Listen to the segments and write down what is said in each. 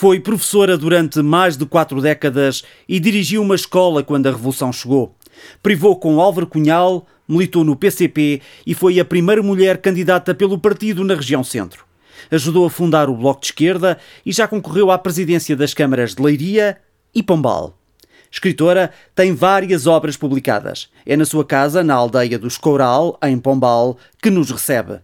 Foi professora durante mais de quatro décadas e dirigiu uma escola quando a Revolução chegou. Privou com Álvaro Cunhal, militou no PCP e foi a primeira mulher candidata pelo partido na região centro. Ajudou a fundar o Bloco de Esquerda e já concorreu à presidência das câmaras de Leiria e Pombal. Escritora, tem várias obras publicadas. É na sua casa, na aldeia dos Coural, em Pombal, que nos recebe.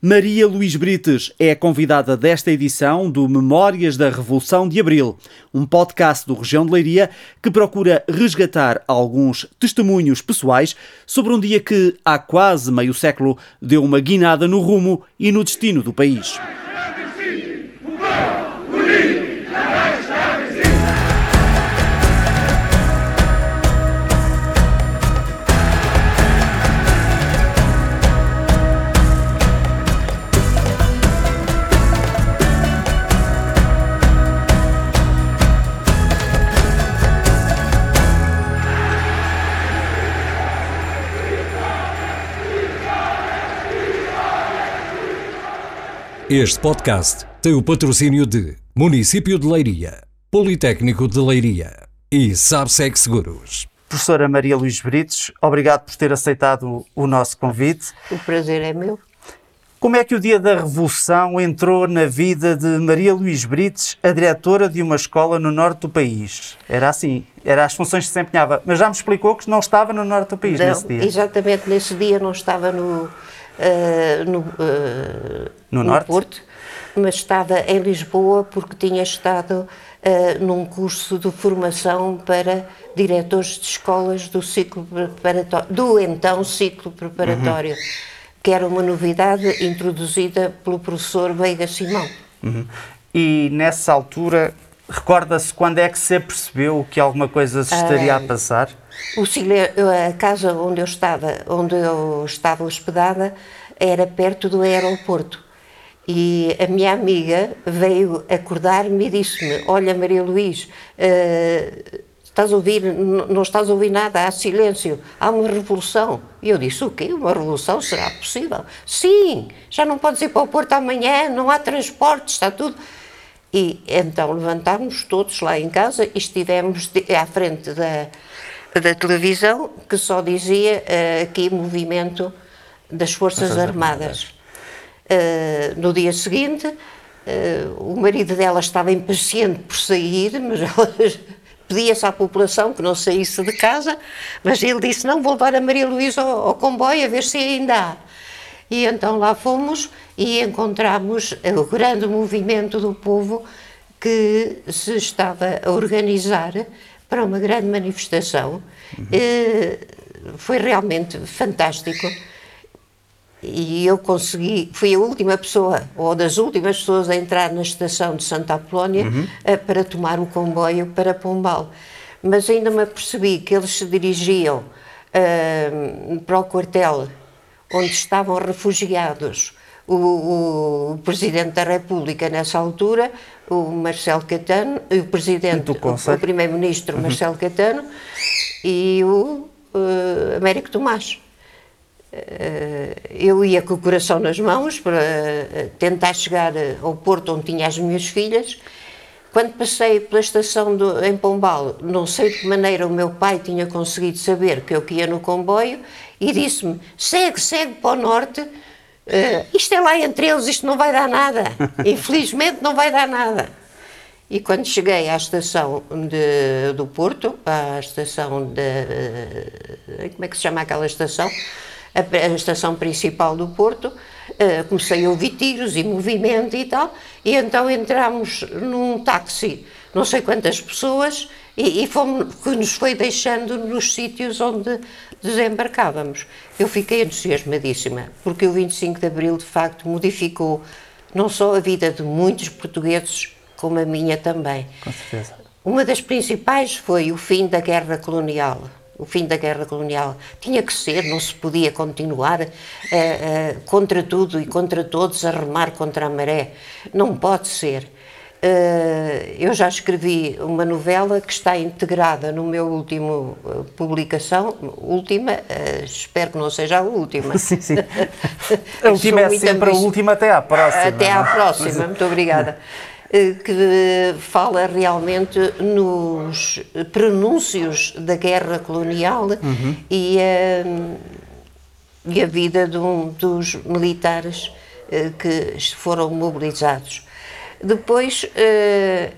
Maria Luís Brites é a convidada desta edição do Memórias da Revolução de Abril, um podcast do Região de Leiria que procura resgatar alguns testemunhos pessoais sobre um dia que, há quase meio século, deu uma guinada no rumo e no destino do país. Este podcast tem o patrocínio de Município de Leiria, Politécnico de Leiria e Sabsec Seguros. Professora Maria Luís Brites, obrigado por ter aceitado o nosso convite. O prazer é meu. Como é que o dia da Revolução entrou na vida de Maria Luís Brites, a diretora de uma escola no norte do país? Era assim, era as funções que se desempenhava, mas já me explicou que não estava no norte do país não, nesse dia. Exatamente, nesse dia não estava no, uh, no, uh, no, no Porto, mas estava em Lisboa porque tinha estado uh, num curso de formação para diretores de escolas do ciclo preparatório, do então ciclo preparatório, uhum. que era uma novidade introduzida pelo professor Veiga Simão. Uhum. E nessa altura, recorda-se quando é que se percebeu que alguma coisa se estaria a passar? O a casa onde eu estava, onde eu estava hospedada, era perto do aeroporto. E a minha amiga veio acordar-me e disse-me: Olha, Maria Luís, uh, estás a ouvir? Não estás a ouvir nada, há silêncio, há uma revolução. E eu disse: O quê? Uma revolução? Será possível? Sim, já não podes ir para o Porto amanhã, não há transporte, está tudo. E então levantámos todos lá em casa e estivemos à frente da, da televisão que só dizia uh, aqui movimento das Forças, Forças Armadas. Armadas. Uh, no dia seguinte, uh, o marido dela estava impaciente por sair, mas ela pedia-se à população que não saísse de casa, mas ele disse, não, vou levar a Maria Luísa ao, ao comboio a ver se ainda há. E então lá fomos e encontramos o grande movimento do povo que se estava a organizar para uma grande manifestação. Uhum. foi realmente fantástico. E eu consegui, fui a última pessoa, ou das últimas pessoas a entrar na estação de Santa Apolónia uhum. uh, para tomar o comboio para Pombal. Mas ainda me apercebi que eles se dirigiam uh, para o quartel onde estavam refugiados o, o, Presidente da República nessa altura, o Marcelo Catano, o Presidente, o, o Primeiro-Ministro uhum. Marcelo Catano e o uh, Américo Tomás. Uh, eu ia com o coração nas mãos para uh, tentar chegar ao porto onde tinha as minhas filhas. Quando passei pela estação do, em Pombal, não sei de que maneira o meu pai tinha conseguido saber que eu ia no comboio e disse-me: segue, segue para o norte Uh, isto é lá entre eles, isto não vai dar nada. Infelizmente não vai dar nada. E quando cheguei à estação de, do Porto, à estação de. Uh, como é que se chama aquela estação? A, a estação principal do Porto, uh, comecei a ouvir tiros e movimento e tal, e então entramos num táxi, não sei quantas pessoas, e, e fomos, que nos foi deixando nos sítios onde desembarcávamos. Eu fiquei entusiasmadíssima, porque o 25 de Abril, de facto, modificou não só a vida de muitos portugueses, como a minha também. Com certeza. Uma das principais foi o fim da guerra colonial. O fim da guerra colonial tinha que ser, não se podia continuar uh, uh, contra tudo e contra todos a remar contra a maré. Não pode ser. Uh, eu já escrevi uma novela que está integrada no meu último uh, publicação, última, uh, espero que não seja a última. Sim, sim. A última é sempre a última até à próxima. Até à próxima, muito obrigada. eh, que fala realmente nos prenúncios da guerra colonial uhum. e, a, e a vida de um, dos militares eh, que foram mobilizados. Depois, eh,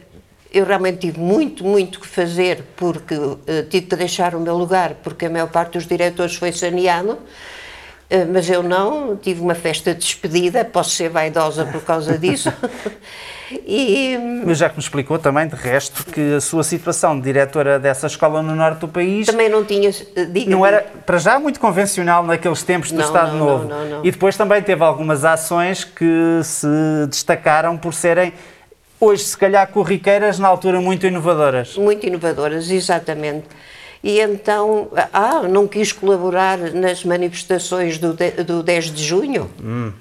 eu realmente tive muito, muito que fazer, porque tive que deixar o meu lugar, porque a maior parte dos diretores foi saneado. Eh, mas eu não, tive uma festa de despedida, posso ser vaidosa por causa disso. e... Mas já que me explicou também, de resto, que a sua situação de diretora dessa escola no norte do país... Também não tinha... Não era, para já, muito convencional naqueles tempos do não, Estado não, Novo. Não, e depois também teve algumas ações que se destacaram por serem hoje, se calhar, corriqueiras, na altura muito inovadoras. Muito inovadoras, exatamente e então, ah, não quis colaborar nas manifestações do, de, do 10 de junho. Hum.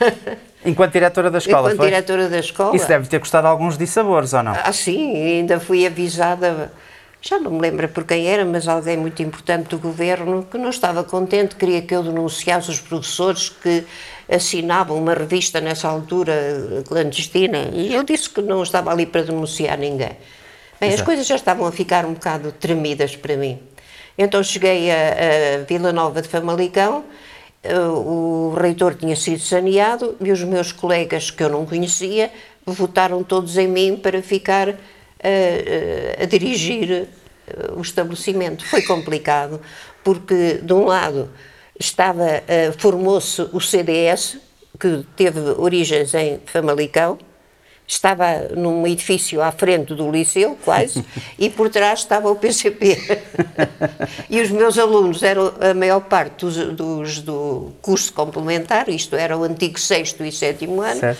Enquanto diretora da escola, Enquanto foi? diretora da escola. Isso deve ter custado alguns dissabores, ou não? Ah, sim, ainda fui avisada, já não me lembro por quem era, mas alguém muito importante do governo que não estava contente, queria que eu denunciasse os professores que assinavam uma revista nessa altura clandestina, e eu disse que não estava ali para denunciar ninguém. Bem, as coisas já estavam a ficar um bocado tremidas para mim. Então cheguei a, a Vila Nova de Famalicão, eh, o reitor tinha sido saneado e os meus colegas que eu não conhecia votaram todos em mim para ficar a, a, a dirigir eh, o estabelecimento. Foi complicado, porque de um lado estava, eh, formou-se o CDS, que teve origens em Famalicão, estava num edifício à frente do liceu, quase, e por trás estava o PCP. e os meus alunos eram, a maior parte dos, dos, do curso complementar, isto era o antigo sexto e sétimo ano, uh,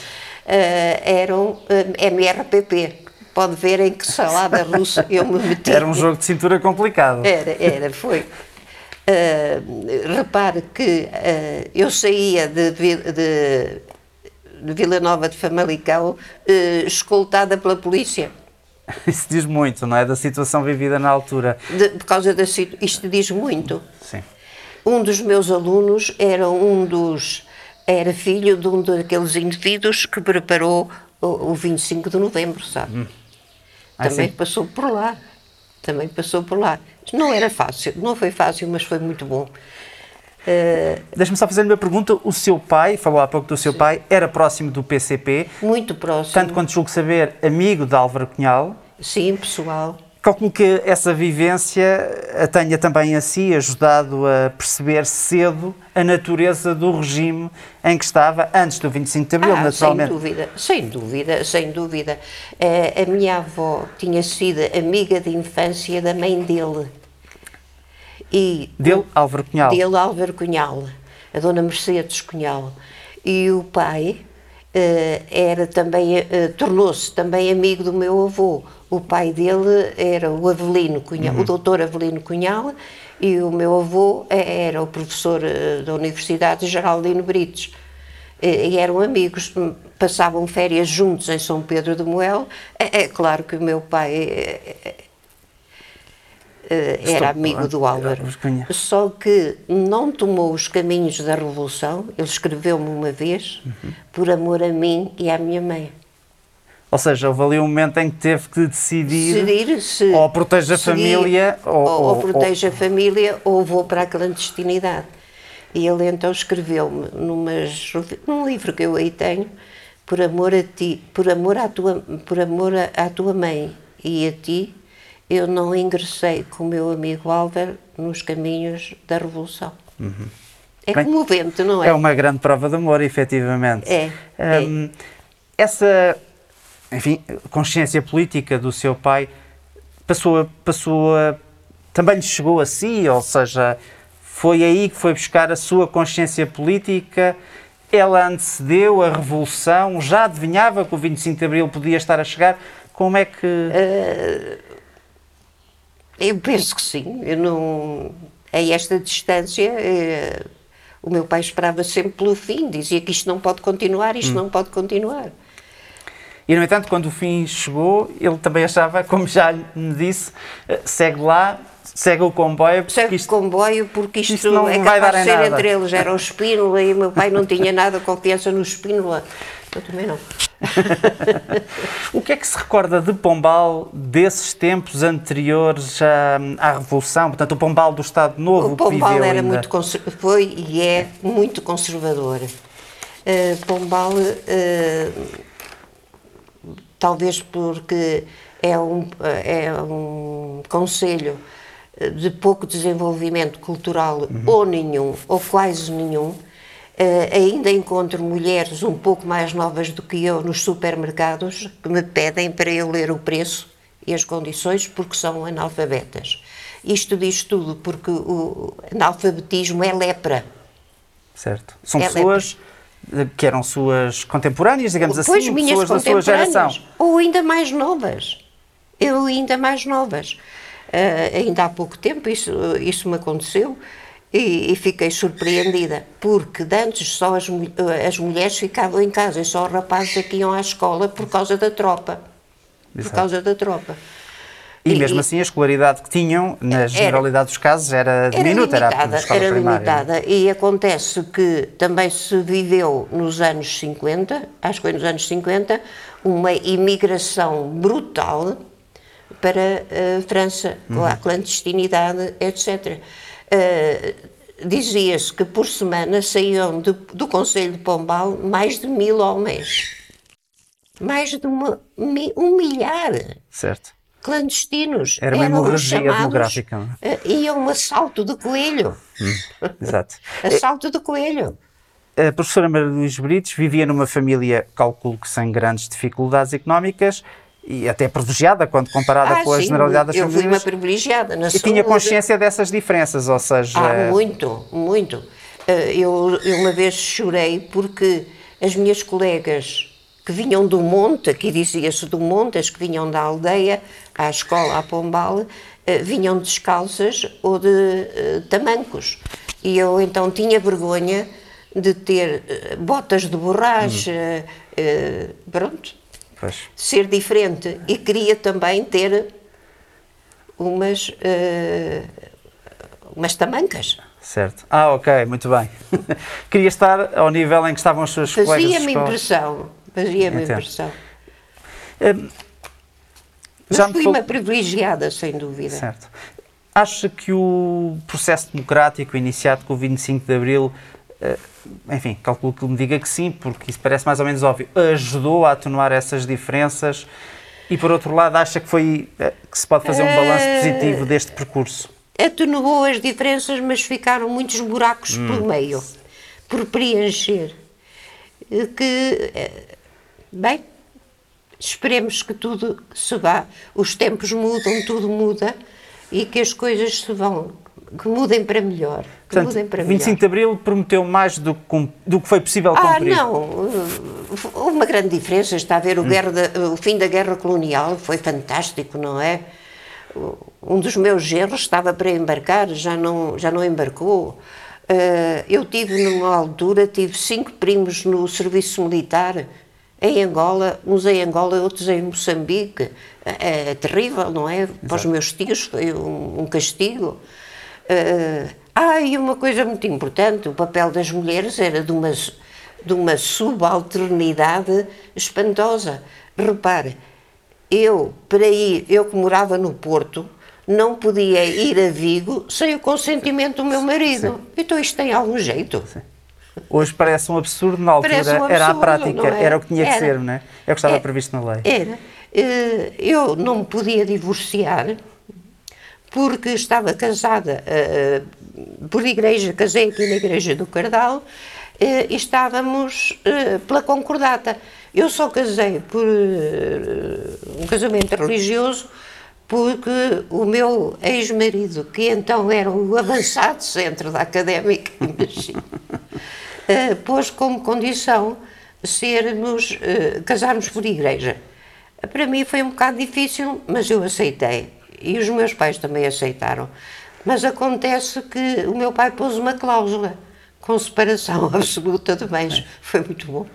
eram uh, eh, MRPP. Pode ver em que salada russa eu me meti. Era um jogo de cintura complicado. Era, era, foi. Uh, repare que uh, eu saía de, de de Vila Nova de Famalicão, eh, escoltada pela polícia. Isso diz muito, não é? Da situação vivida na altura. De, por causa da isto diz muito. Sim. Um dos meus alunos era um dos era filho de um daqueles indivíduos que preparou o, o 25 de novembro, sabe? Hum. Ah, Também sim. passou por lá. Também passou por lá. Não era fácil, não foi fácil, mas foi muito bom. Uh, Deixa-me só fazer-lhe uma pergunta. O seu pai, falou há pouco do seu sim. pai, era próximo do PCP? Muito próximo. Tanto quanto julgo saber, amigo de Álvaro Cunhal? Sim, pessoal. Calculo que essa vivência a tenha também a si ajudado a perceber cedo a natureza do regime em que estava antes do 25 de Abril, ah, naturalmente. Sem dúvida, sem dúvida, sem dúvida. Uh, a minha avó tinha sido amiga de infância da mãe dele. E dele, Álvaro Cunhal. Dele, Álvaro Cunhal, a dona Mercedes Cunhal. E o pai uh, era também, uh, tornou-se também amigo do meu avô. O pai dele era o Avelino Cunhal, uhum. o doutor Avelino Cunhal, e o meu avô eh, era o professor da Universidade Geraldino Brites. E eram amigos, passavam férias juntos em São Pedro de Moel. É, é claro que o meu pai era amigo do Álvaro. Só que não tomou os caminhos da Revolução, ele escreveu-me uma vez, uhum. por amor a mim e à minha mãe. Ou seja, houve ali um momento em que teve que decidir, decidir se, ou protege a família, ou, ou, ou protege ou, a família, ou vou para a clandestinidade. E ele então escreveu-me num livro que eu aí tenho, por amor a ti, por amor à tua, por amor à tua mãe e a ti, eu não ingressei com o meu amigo Álvaro nos caminhos da Revolução. Uhum. É Bem, comovente, não é? É uma grande prova de amor, efetivamente. É. Um, é. Essa, enfim, consciência política do seu pai passou, passou também lhe chegou a si, ou seja, foi aí que foi buscar a sua consciência política. Ela antecedeu a Revolução, já adivinhava que o 25 de Abril podia estar a chegar. Como é que. Uh eu penso que sim. Eu não, a esta distância, eh, o meu pai esperava sempre pelo fim, dizia que isto não pode continuar, isto hum. não pode continuar. E, no entanto, quando o fim chegou, ele também achava, como já me disse, eh, segue lá, segue o comboio. Segue isto, o comboio porque isto, isto não é vai dar de ser nada. entre eles. Era o Espínola e o meu pai não tinha nada confiança no Espínola. Eu também não. o que é que se recorda de Pombal desses tempos anteriores à, à Revolução? Portanto, o Pombal do Estado Novo o Pombal era ainda. muito foi e é muito conservador. Uh, Pombal, uh, talvez porque é um, é um conselho de pouco desenvolvimento cultural uhum. ou nenhum, ou quase nenhum, Uh, ainda encontro mulheres um pouco mais novas do que eu nos supermercados que me pedem para eu ler o preço e as condições porque são analfabetas. Isto diz tudo porque o analfabetismo é lepra. Certo. São é pessoas lepra. que eram suas contemporâneas, digamos pois assim, pessoas da sua geração. Ou ainda mais novas. Eu ainda mais novas. Uh, ainda há pouco tempo isso, isso me aconteceu e, e, fiquei surpreendida, porque antes só as, as, mulheres ficavam em casa e só os rapazes é que iam à escola por causa da tropa. Por causa da tropa. E, e mesmo assim a escolaridade que tinham, na generalidade era, dos casos, era diminuta, era limitada. Era, era limitada. E acontece que também se viveu nos anos 50, acho que foi nos anos 50, uma imigração brutal para a França, uhum. a clandestinidade, etc. Uh, dizia-se que por semana saíam do, do Conselho de Pombal mais de mil homens. Mais de uma, um milhar. Certo. Clandestinos. Era uma hemorragia demográfica. Uh, iam um assalto de coelho. Hum, exato. assalto de coelho. A professora Maria Luís Brites vivia numa família, calculo que sem grandes dificuldades económicas, e até privilegiada quando comparada ah, com a sim, generalidade das eu famílias. Eu fui uma privilegiada na E tinha consciência dessas diferenças, ou seja... Ah, muito, muito. Eh, eu, eu uma vez chorei porque as minhas colegas que vinham do monte, aqui dizia-se do monte, as que vinham da aldeia à escola, à Pombal, eh, vinham descalças ou de uh, tamancos. E eu então tinha vergonha de ter botas de borracha, uhum. uh, pronto, Pois. ser diferente e queria também ter umas uh, umas tamancas. Certo. Ah, ok, muito bem. queria estar ao nível em que estavam os seus fazia colegas Fazia-me impressão. Fazia-me impressão. Um, já Mas fui uma privilegiada, sem dúvida. Certo. Acha que o processo democrático iniciado com o 25 de Abril enfim, calculo que me diga que sim, porque isso parece mais ou menos óbvio, ajudou a atenuar essas diferenças e, por outro lado, acha que foi eh, que se pode fazer um balanço eh, positivo deste percurso? Atenuou as diferenças, mas ficaram muitos buracos hum. por meio, por preencher. Que, eh, bem, esperemos que tudo se vá. Os tempos mudam, tudo muda e que as coisas se vão que mudem para melhor. Que Portanto, mudem para 25 melhor. de Abril prometeu mais do que, do que foi possível ah, cumprir. Ah, não. Houve uma grande diferença. Está a ver o, hum. da, o fim da guerra colonial, foi fantástico, não é? Um dos meus genros estava para embarcar, já não, já não embarcou. Uh, eu tive, numa altura, tive cinco primos no serviço militar, em Angola, uns em Angola, outros em Moçambique. É, é terrível, não é? Exato. Para os meus tios foi um, um castigo. Uh, ah, e uma coisa muito importante: o papel das mulheres era de uma, de uma subalternidade espantosa. Repare, eu, para ir, eu que morava no Porto, não podia ir a Vigo sem o consentimento do meu marido. Sim. Então isto tem algum jeito. Sim. Hoje parece um absurdo, na altura um absurdo, era a prática, é? era o que tinha era. que ser, não é? É o que estava é, previsto na lei. Era. Eh, eu não me podia divorciar porque estava casada uh, por igreja, casei aqui na igreja do Cardal, uh, e estávamos pela concordata. Eu só casei por um casamento religioso porque o meu ex-marido, que então era o avançado centro da académica, imagina, pôs como condição sermos, casarmos por igreja. Para mim foi um bocado difícil, mas eu aceitei e os meus pais também aceitaram. Mas acontece que o meu pai pôs uma cláusula com separação absoluta de bens. Foi muito bom.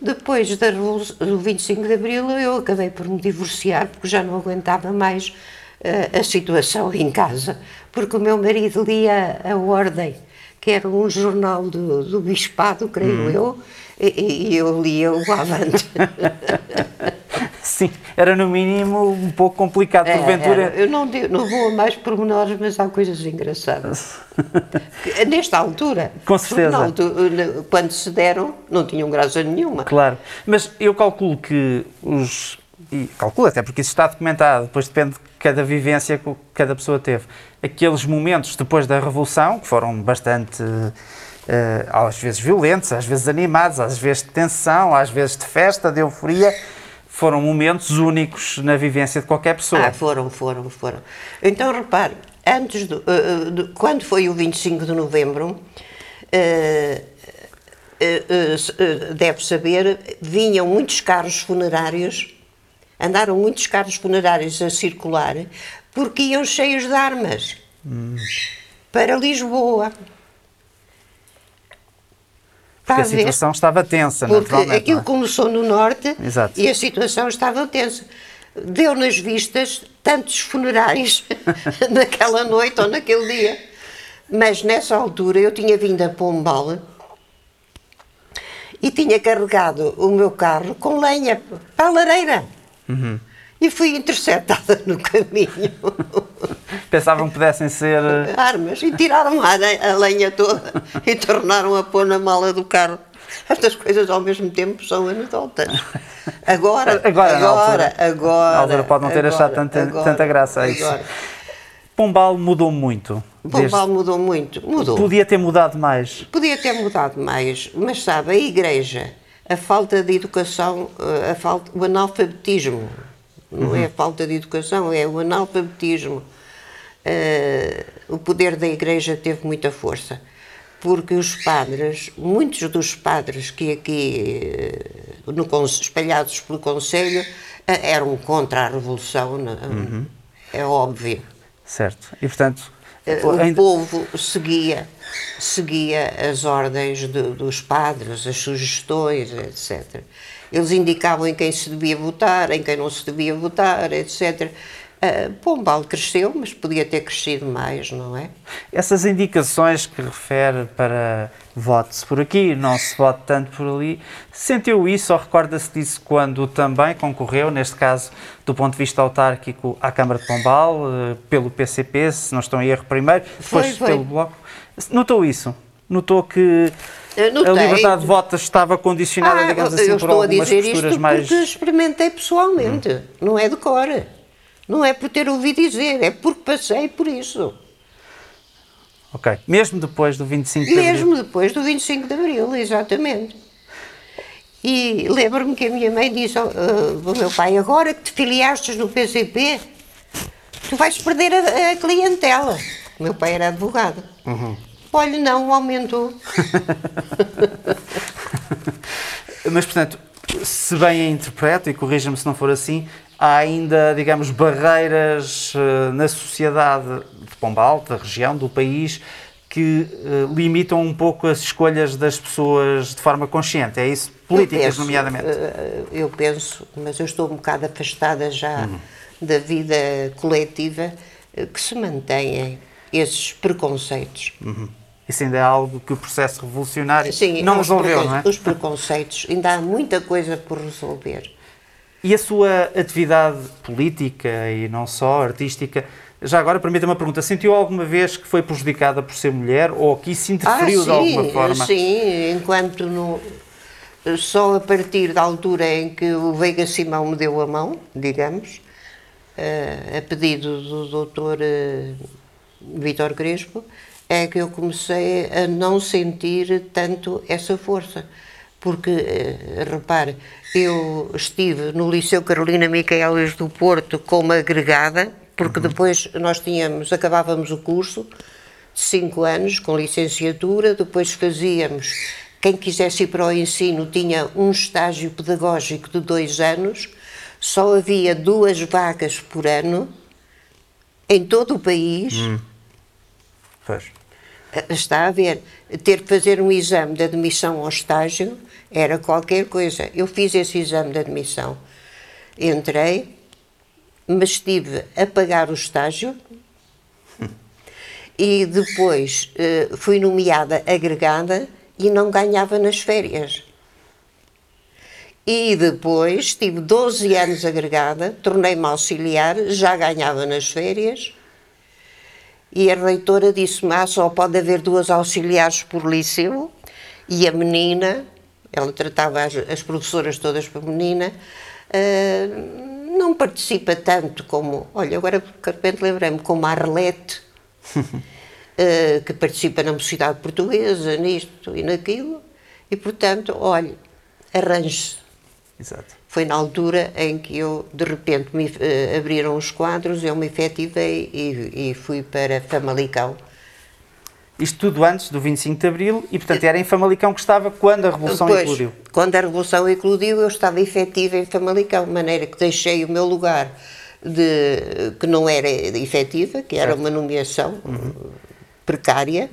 Depois da do 25 de Abril, eu acabei por me divorciar porque já não aguentava mais uh, a situação em casa. Porque o meu marido lia a ordem que era um jornal do, do Bispado, creio hum. eu, e, e eu lia o Avante. Sim, era no mínimo um pouco complicado, é, porventura. Era. Eu não, não vou a mais pormenores, mas há coisas engraçadas. Nesta altura. Com certeza. Altura, quando se deram, não tinham graça nenhuma. Claro, mas eu calculo que os. E calculo até porque isso está documentado, depois depende de cada vivência que cada pessoa teve. Aqueles momentos depois da Revolução, que foram bastante. Uh, às vezes violentos, às vezes animados, às vezes de tensão, às vezes de festa, de euforia foram momentos únicos na vivência de qualquer pessoa. Ah, foram, foram, foram. Então, repare, antes do, uh, do, quando foi o 25 de novembro, deve saber, vinham muitos carros funerários, andaram muitos carros funerários a circular, porque iam cheios de armas hum. para Lisboa. Porque a, a situação estava tensa, Porque aquilo é? começou no norte Exato. e a situação estava tensa. Deu nas vistas tantos funerais naquela noite ou naquele dia. Mas nessa altura eu tinha vindo a Pombal e tinha carregado o meu carro com lenha para a lareira. Uhum e fui interceptada no caminho. Pensavam que pudessem ser. Eh, Armas. E tiraram a, a lenha toda e tornaram a pôr na mala do carro. Estas coisas ao mesmo tempo são anedotas. Agora, agora, agora, agora. agora, altura pode não ter agora, achado tanta, agora, tanta graça a isso. Agora. Pombal mudou muito. Pombal desde... mudou muito. Mudou. Podia ter mudado mais. Podia ter mudado mais, mas sabe, a igreja, a falta de educação, eh, a falta, o analfabetismo não é a falta de educação, é o analfabetismo. Uh, o poder da Igreja teve muita força, porque os padres, muitos dos padres que aqui, uh, no, espalhados pelo Conselho, uh, eram contra a Revolução, uhum. é óbvio. Certo, e portanto. O ainda... povo seguia, seguia as ordens de, dos padres, as sugestões, etc. Eles indicavam em quem se devia votar, em quem não se devia votar, etc. Uh, Pombal cresceu, mas podia ter crescido mais, não é? Essas indicações que refere para vote-se por aqui, não se vote tanto por ali, sentiu isso ou recorda-se disso quando também concorreu, neste caso do ponto de vista autárquico, à Câmara de Pombal, uh, pelo PCP, se não estão em erro primeiro, depois foi, foi. pelo Bloco. Notou isso? Notou que a liberdade de voto estava condicionada, ah, digamos assim, por algumas posturas mais... porque experimentei pessoalmente, hum. não é de cor. Não é por ter ouvido dizer, é porque passei por isso. Ok. Mesmo depois do 25 de Abril? Mesmo depois do 25 de Abril, exatamente. E lembro-me que a minha mãe disse ao, uh, meu pai, agora que te filiaste no PCP, tu vais perder a, a clientela. O meu pai era advogado. Uhum. Olha, não, aumentou. Mas, portanto, se bem a interpreto, e corrija-me se não for assim, há ainda, digamos, barreiras uh, na sociedade de Pombal, da região, do país, que uh, limitam um pouco as escolhas das pessoas de forma consciente. É isso? Políticas, penso, nomeadamente. Uh, eu penso, mas eu estou um bocado afastada já uhum. da vida coletiva, que se mantêm esses preconceitos. Uhum. Isso ainda é algo que o processo revolucionário Sim, não resolveu, não é? Os preconceitos, ainda há muita coisa por resolver. E a sua atividade política e não só artística, já agora permita-me uma pergunta, sentiu alguma vez que foi prejudicada por ser mulher ou que isso interferiu ah, sim, de alguma forma? Sim, enquanto no, só a partir da altura em que o Veiga Simão me deu a mão, digamos, uh, a pedido do doutor uh, Vítor Crespo, é que eu comecei a não sentir tanto essa força. Porque, eh, repare, eu estive no Liceu Carolina Micaelis do Porto como agregada, porque uhum. depois nós tínhamos, acabávamos o curso cinco anos com licenciatura, depois fazíamos, quem quisesse ir para o ensino tinha um estágio pedagógico de dois anos, só havia duas vagas por ano em todo o país. Hum. Está a ver, ter que fazer um exame de admissão ao estágio era qualquer coisa. Eu fiz esse exame de admissão, entrei, mas estive a pagar o estágio e depois uh, fui nomeada agregada e não ganhava nas férias. E depois tive 12 anos agregada, tornei-me auxiliar, já ganhava nas férias. E a reitora disse-me: ah, só pode haver duas auxiliares por liceu. E a menina, ela tratava as, as professoras todas por menina, uh, não participa tanto como. Olha, agora de repente lembrei-me, como a Arlete, uh, que participa na Mocidade Portuguesa, nisto e naquilo. E portanto, olha, arranje-se Exato. Foi na altura em que eu, de repente, me uh, abriram os quadros, eu me efetivei e, e fui para Famalicão. Isto tudo antes do 25 de Abril e, portanto, era em Famalicão que estava quando a Revolução pois, eclodiu. Quando a Revolução eclodiu, eu estava efetiva em Famalicão, de maneira que deixei o meu lugar de, que não era efetiva, que era uma nomeação uhum. precária,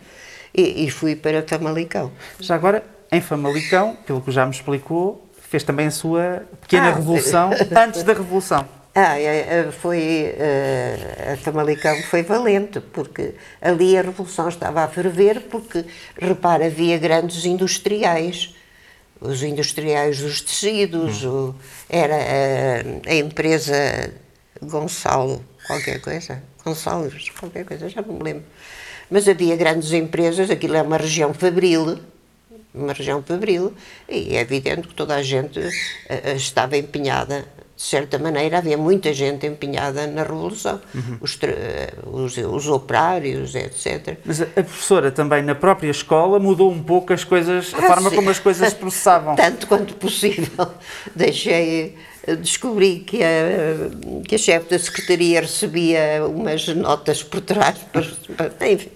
e, e fui para Famalicão. Já agora, em Famalicão, pelo que já me explicou, fez também a sua pequena ah, revolução antes da revolução. Ah, é, é, foi uh, a Famalicão foi valente porque ali a revolução estava a ferver porque repara havia grandes industriais, os industriais dos tecidos, hum. o, era a, a, empresa Gonçalo qualquer coisa, Gonçalves qualquer coisa já não me lembro, mas havia grandes empresas, aquilo é uma região fabril uma região fabril, e é evidente que toda a gente uh, estava empenhada, de certa maneira, havia muita gente empenhada na Revolução, uhum. os, uh, os, os, operários, etc. Mas a professora também, na própria escola, mudou um pouco as coisas, a ah, forma sim. como as coisas se processavam. Tanto quanto possível. Deixei descobri que a, que a chefe da secretaria recebia umas notas por trás, enfim,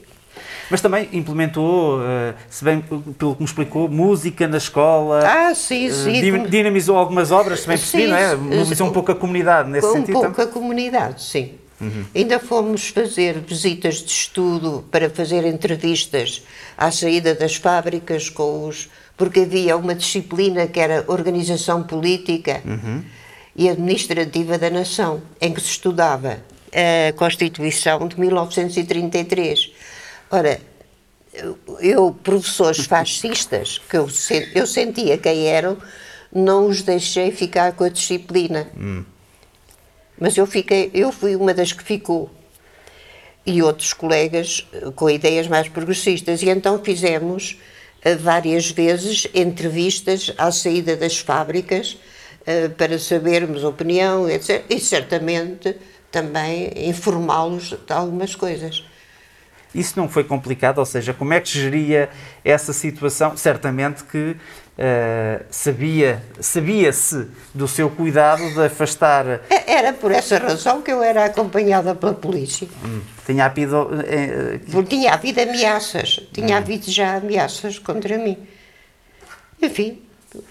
mas também implementou, eh, se bem pelo que me explicou, música na escola. Ah, sim, eh, sim. Dinamizou algumas obras, também percebi, sim, não é? Mobilizou um pouco a comunidade nesse um sentido. Um pouco a comunidade, sim. Uhum. Ainda fomos fazer visitas de estudo para fazer entrevistas à saída das fábricas com os. porque havia uma disciplina que era organização política uhum. e administrativa da nação, em que se estudava a Constituição de 1933 Ora, eu, professores fascistas, que eu, eu sentia quem eram, não os deixei ficar com a disciplina. Hum. Mas eu, fiquei, eu fui uma das que ficou. E outros colegas com ideias mais progressistas. E então fizemos eh, várias vezes entrevistas à saída das fábricas eh, para sabermos opinião, etc. E certamente também informá-los de algumas coisas. Isso não foi complicado, ou seja, como é que geria essa situação? Certamente que uh, sabia, sabia-se do seu cuidado de afastar. É, era por essa razão que eu era acompanhada pela polícia. Hum, tinha havido. Uh, Porque tinha havido ameaças, tinha hum. havido já ameaças contra mim. Enfim,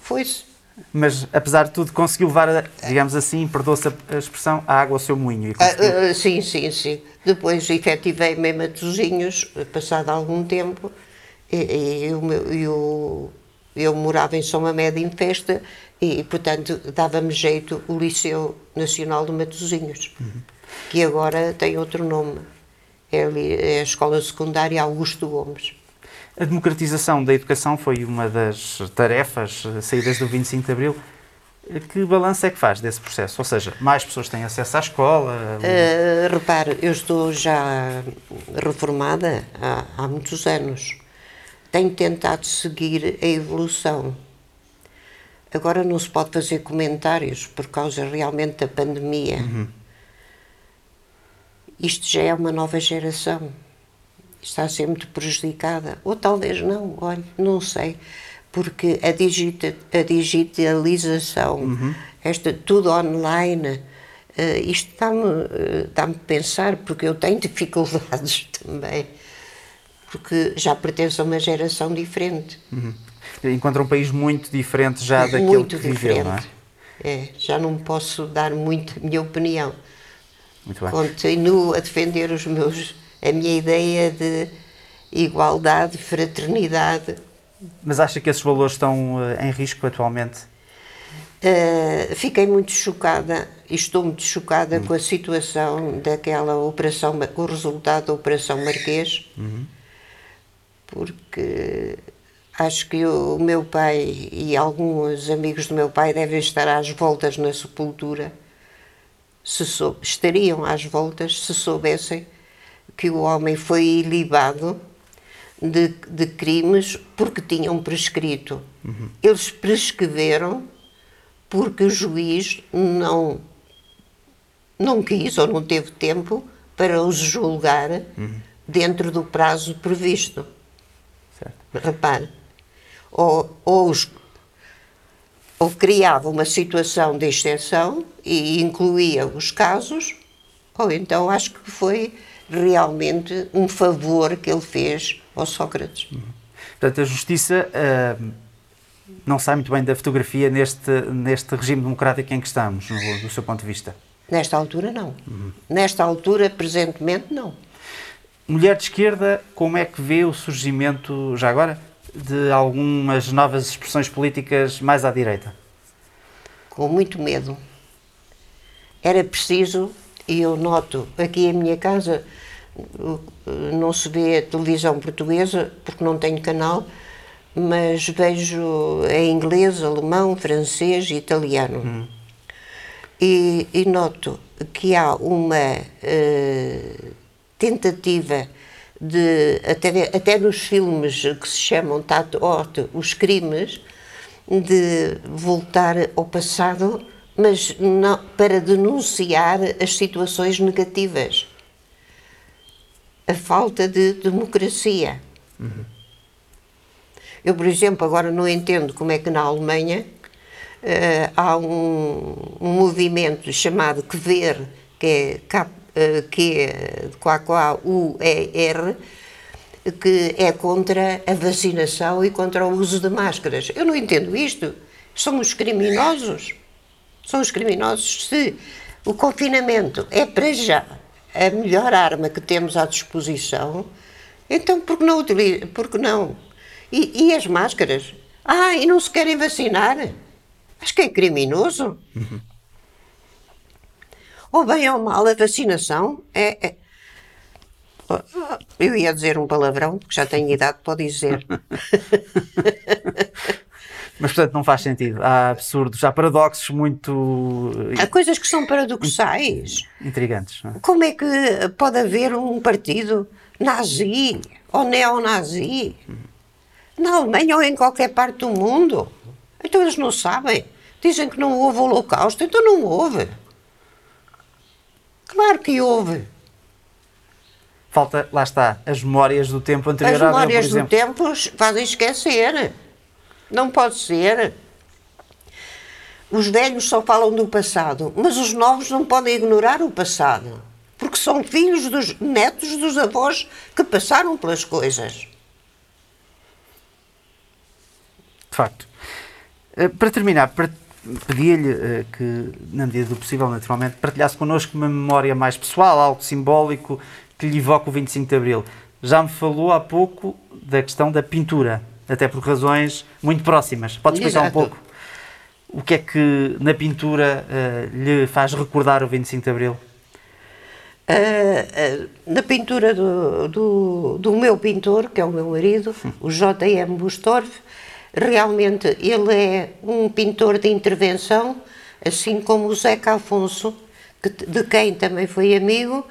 foi-se. Mas, apesar de tudo, conseguiu levar, digamos assim, perdoa-se a expressão, a água ao seu moinho. Uh, uh, sim, sim, sim. Depois efetivei-me em Matosinhos, passado algum tempo, e, e eu, eu, eu, morava em São Mamed em festa e, portanto, dava-me jeito o Liceu Nacional de Matosinhos, uhum. que agora tem outro nome. É, é a Escola Secundária Augusto Gomes. A democratização da educação foi uma das tarefas saídas do 25 de Abril. Que balanço é que faz desse processo? Ou seja, mais pessoas têm acesso à escola? Uh, repare, eu estou já reformada há, há muitos anos. Tenho tentado seguir a evolução. Agora não se pode fazer comentários por causa realmente da pandemia. Uhum. Isto já é uma nova geração está a ser muito prejudicada. Ou talvez não, olha, não sei. Porque a, digita, a digitalização, uhum. esta tudo online, uh, isto dá-me uh, dá a pensar, porque eu tenho dificuldades também. Porque já pertenço a uma geração diferente. Uhum. Encontra um país muito diferente já daquele muito que diferente. viveu, não é? É, já não posso dar muito a minha opinião. Muito bem. Continuo a defender os meus a minha ideia de igualdade, fraternidade. Mas acha que esses valores estão uh, em risco atualmente? Uh, fiquei muito chocada e estou muito chocada uhum. com a situação daquela operação, com o resultado da Operação Marquês, uhum. porque acho que o meu pai e alguns amigos do meu pai devem estar às voltas na sepultura, se estariam às voltas se soubessem que o homem foi ilibado de, de crimes porque tinham prescrito. Uhum. Eles prescreveram porque o juiz não, não quis ou não teve tempo para os julgar uhum. dentro do prazo previsto. Certo. Repare, ou, ou, os, ou criava uma situação de exceção e incluía os casos, ou então acho que foi realmente um favor que ele fez ao Sócrates. Uhum. Portanto, a justiça uh, não sai muito bem da fotografia neste, neste regime democrático em que estamos, no, do seu ponto de vista? Nesta altura, não. Uhum. Nesta altura, presentemente, não. Mulher de esquerda, como é que vê o surgimento, já agora, de algumas novas expressões políticas mais à direita? Com muito medo. Era preciso, eu noto aqui em minha casa, não se vê televisão portuguesa, porque não tenho canal, mas vejo em inglês, alemão, francês e italiano. Hum. E, e, noto que há uma uh, tentativa de, até, até nos filmes que se chamam Tatort, os crimes, de voltar ao passado, mas não, para denunciar as situações negativas. A falta de democracia. Uhum. Eu, por exemplo, agora não entendo como é que na Alemanha uh, há um, um, movimento chamado QVER, que é K, uh, Q, U, E, R, que é contra a vacinação e contra o uso de máscaras. Eu não entendo isto. São os criminosos. São os criminosos. Se o confinamento é para já a melhor arma que temos à disposição, então por que não, por que não e, e as máscaras? Ah, e não se querem vacinar? Acho que é criminoso. Uhum. Ou bem ou mal, a vacinação é, é... Eu ia dizer um palavrão, porque já tenho idade para dizer. Mas, portanto, não faz sentido. Há absurdos, há paradoxos muito. Há coisas que são paradoxais. Intrigantes. É? Como é que pode haver um partido nazi ou neonazi? Na Alemanha ou em qualquer parte do mundo. Então eles não sabem. Dizem que não houve holocausto, então não houve. Claro que houve. Falta, lá está, as memórias do tempo anterior As memórias do tempo fazem esquecer. Não pode ser. Os velhos só falam do passado, mas os novos não podem ignorar o passado, porque são filhos dos netos dos avós que passaram pelas coisas. de facto. Eh, para terminar, pedia-lhe eh, que, na medida do possível, naturalmente, partilhasse connosco uma memória mais pessoal, algo simbólico que lhe evoca o 25 de Abril. Já me falou há pouco da questão da pintura, até por razões muito próximas. Pode explicar Exato. um pouco o que é que na pintura uh, lhe faz recordar o 25 de Abril? Uh, uh, na pintura do, do, do, meu pintor, que é o meu marido, o J.M. Bustorff, Realmente, ele é um pintor de intervenção, assim como o Zeca Afonso, que, de quem também foi amigo,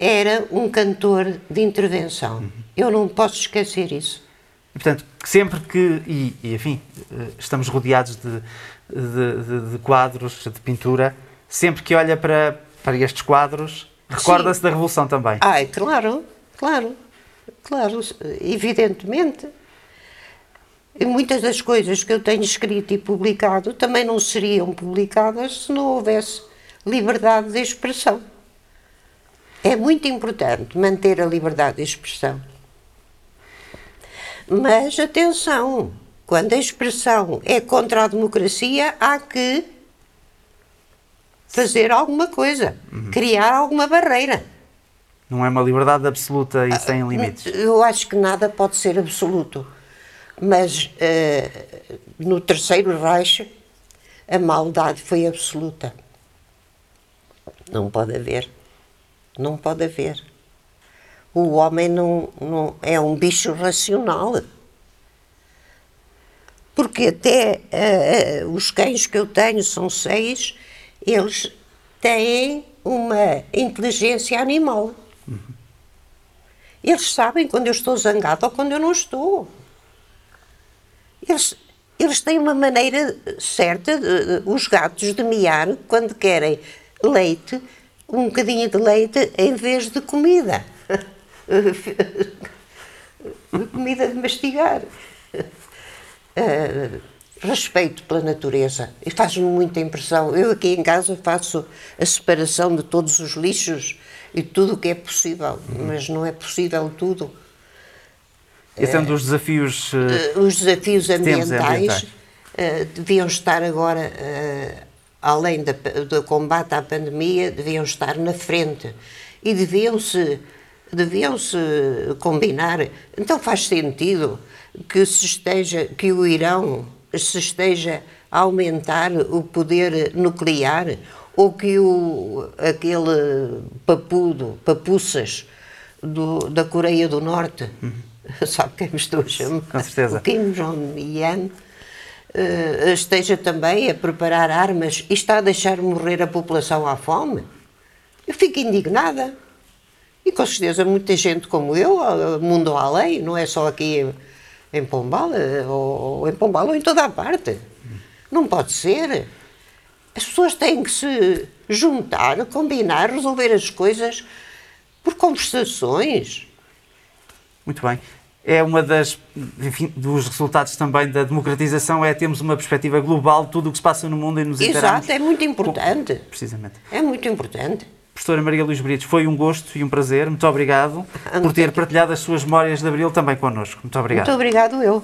era um cantor de intervenção. Uhum. Eu não posso esquecer isso. E, portanto, sempre que, e, e enfim, eh, estamos rodeados de, de, de, quadros, de pintura, sempre que olha para, para estes quadros, recorda-se da Revolução também. Ai, claro, claro, claro, evidentemente. E muitas das coisas que eu tenho escrito e publicado também não seriam publicadas se não houvesse liberdade de expressão. É muito importante manter a liberdade de expressão. Mas atenção, quando a expressão é contra a democracia, há que fazer alguma coisa, uhum. criar alguma barreira. Não é uma liberdade absoluta e sem limites. Eu acho que nada pode ser absoluto mas uh, no Terceiro Reich a maldade foi absoluta. Não pode haver. Não pode haver. O homem não, não é um bicho racional. Porque até uh, os cães que eu tenho, são seis, eles têm uma inteligência animal. Uhum. Eles sabem quando eu estou zangado ou quando eu não estou. Eles, eles têm uma maneira certa, de, os gatos, de miar quando querem leite, um bocadinho de leite em vez de comida. comida de mastigar. Uh, respeito pela natureza e faz-me muita impressão. Eu aqui em casa faço a separação de todos os lixos e tudo o que é possível, mas não é possível tudo. Esse é um dos desafios. Uh, os desafios ambientais, ambientais. Uh, deviam estar agora, uh, além da, do combate à pandemia, deviam estar na frente e deviam-se deviam-se combinar. Então faz sentido que se esteja que o Irão se esteja a aumentar o poder nuclear ou que o, aquele papudo, papuças do, da Coreia do Norte, uhum. sabe quem me estou a chamar? Com certeza. O Kim Jong-un uh, esteja também a preparar armas e está a deixar morrer a população à fome. Eu fico indignada. E com certeza muita gente como eu, mundo além, não é só aqui em Pombal, ou, em Pombal ou em toda a parte. Não pode ser. As pessoas têm que se juntar, combinar, resolver as coisas por conversações. Muito bem. É uma das, enfim, dos resultados também da democratização é termos uma perspectiva global de tudo o que se passa no mundo e nos Exato, é muito importante. Precisamente. É muito importante. Professora Maria Luís Brites, foi um gosto e um prazer. Muito obrigado por ter partilhado as suas memórias de Abril também connosco. Muito obrigado. Muito obrigado eu.